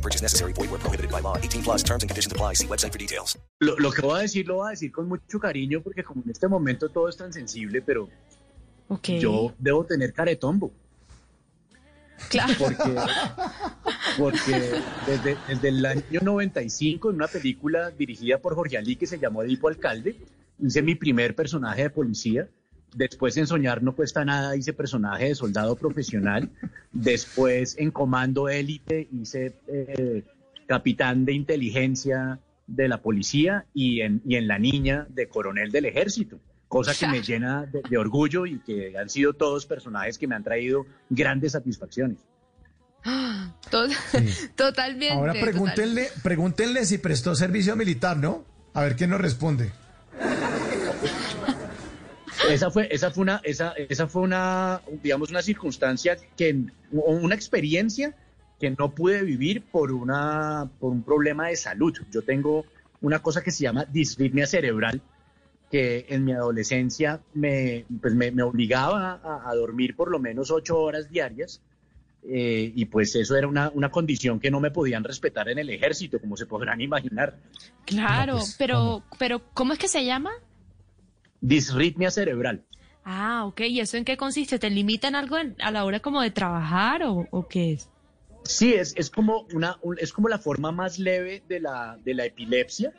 No purchase necessary. Void where prohibited by law. 18 plus terms and conditions apply. See website for details. Lo, lo que voy a decir lo voy a decir con mucho cariño porque como en este momento todo es tan sensible, pero Ok. yo debo tener caretombo. Claro. Porque, porque desde, desde el año 95, en una película dirigida por Jorge Ali que se llamó Edipo Alcalde, hice mi primer personaje de policía. Después en Soñar no cuesta nada hice personaje de soldado profesional. Después en Comando Élite hice eh, capitán de inteligencia de la policía y en, y en La Niña de coronel del ejército. Cosa que me llena de, de orgullo y que han sido todos personajes que me han traído grandes satisfacciones. To- Totalmente. Ahora total- pregúntenle, pregúntenle si prestó servicio militar, ¿no? A ver quién nos responde. Esa fue, esa fue una, esa, esa fue una, digamos, una circunstancia que, o una experiencia que no pude vivir por una, por un problema de salud. Yo tengo una cosa que se llama disritmia cerebral, que en mi adolescencia me, pues me, me obligaba a, a dormir por lo menos ocho horas diarias. eh, y pues eso era una, una condición que no me podían respetar en el ejército, como se podrán imaginar. Claro, No, pues, pero, pero ¿cómo es que se llama? Disritmia cerebral. Ah, ok. ¿Y eso en qué consiste? ¿Te limitan algo en- a la hora como de trabajar o, o qué es? Sí, es, es, como una, un- es como la forma más leve de la, de la epilepsia.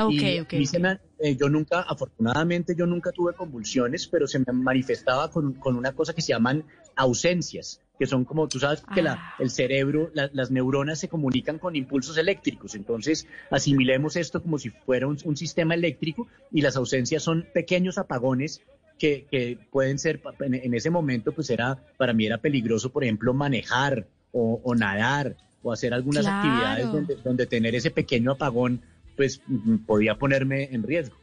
Ah, ok, Y me- eh, yo nunca, afortunadamente, yo nunca tuve convulsiones, pero se me manifestaba con, con una cosa que se llaman ausencias, que son como, tú sabes, que la- Ah. el cerebro, la- las neuronas se comunican con impulsos eléctricos. Entonces, asimilemos esto como si fuera un, un sistema eléctrico y las ausencias son pequeños apagones que, que pueden ser, en, en ese momento, pues era, para mí era peligroso, por ejemplo, manejar o, o nadar o hacer algunas Claro. actividades donde, donde tener ese pequeño apagón pues mm, podía ponerme en riesgo.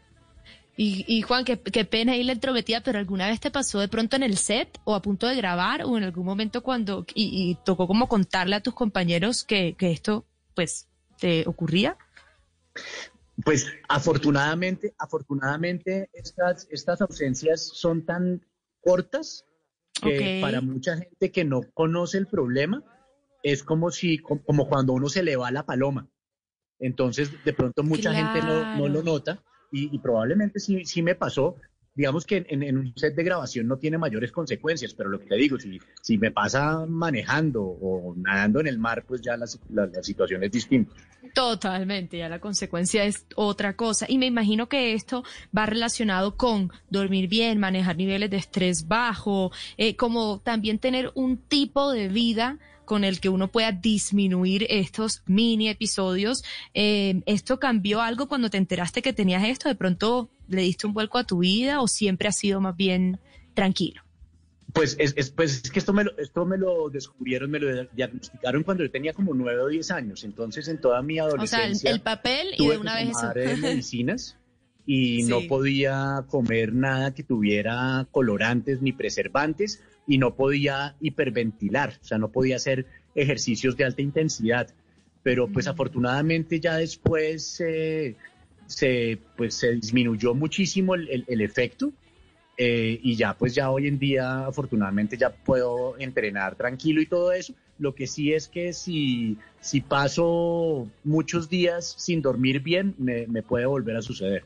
Y, y Juan, qué, qué pena ahí la entrometida, pero ¿alguna vez te pasó de pronto en el set o a punto de grabar o en algún momento cuando y, y tocó como contarle a tus compañeros que, que esto pues te ocurría? Pues afortunadamente, afortunadamente estas, estas ausencias son tan cortas que para mucha gente que no conoce el problema es como si como cuando uno se le va la paloma. Entonces de pronto mucha gente no, lo nota y, y probablemente sí, sí me pasó. Digamos que en, en un set de grabación no tiene mayores consecuencias, pero lo que te digo, si, si me pasa manejando o nadando en el mar, pues ya la, la- la situación es distinta. Totalmente, ya la consecuencia es otra cosa. Y me imagino que esto va relacionado con dormir bien, manejar niveles de estrés bajo, eh, como también tener un tipo de vida con el que uno pueda disminuir estos mini episodios. Eh, ¿Esto cambió algo cuando te enteraste que tenías esto? ¿De pronto le diste un vuelco a tu vida o siempre ha sido más bien tranquilo? Pues es, es- pues es que esto me, lo, esto me lo descubrieron, me lo diagnosticaron cuando yo tenía como nueve o diez años. Entonces, en toda mi O sea, el, adolescencia, el papel y de una vez eso. eh, medicinas y Sí. no podía comer nada que tuviera colorantes ni preservantes y no podía hiperventilar, o sea, no podía hacer ejercicios de alta intensidad. Pero pues Mm. afortunadamente ya después eh, se, pues, se disminuyó muchísimo el, el- el efecto eh, y ya pues ya hoy en día afortunadamente ya puedo entrenar tranquilo y todo eso. Lo que sí es que si, si paso muchos días sin dormir bien, me, me puede volver a suceder.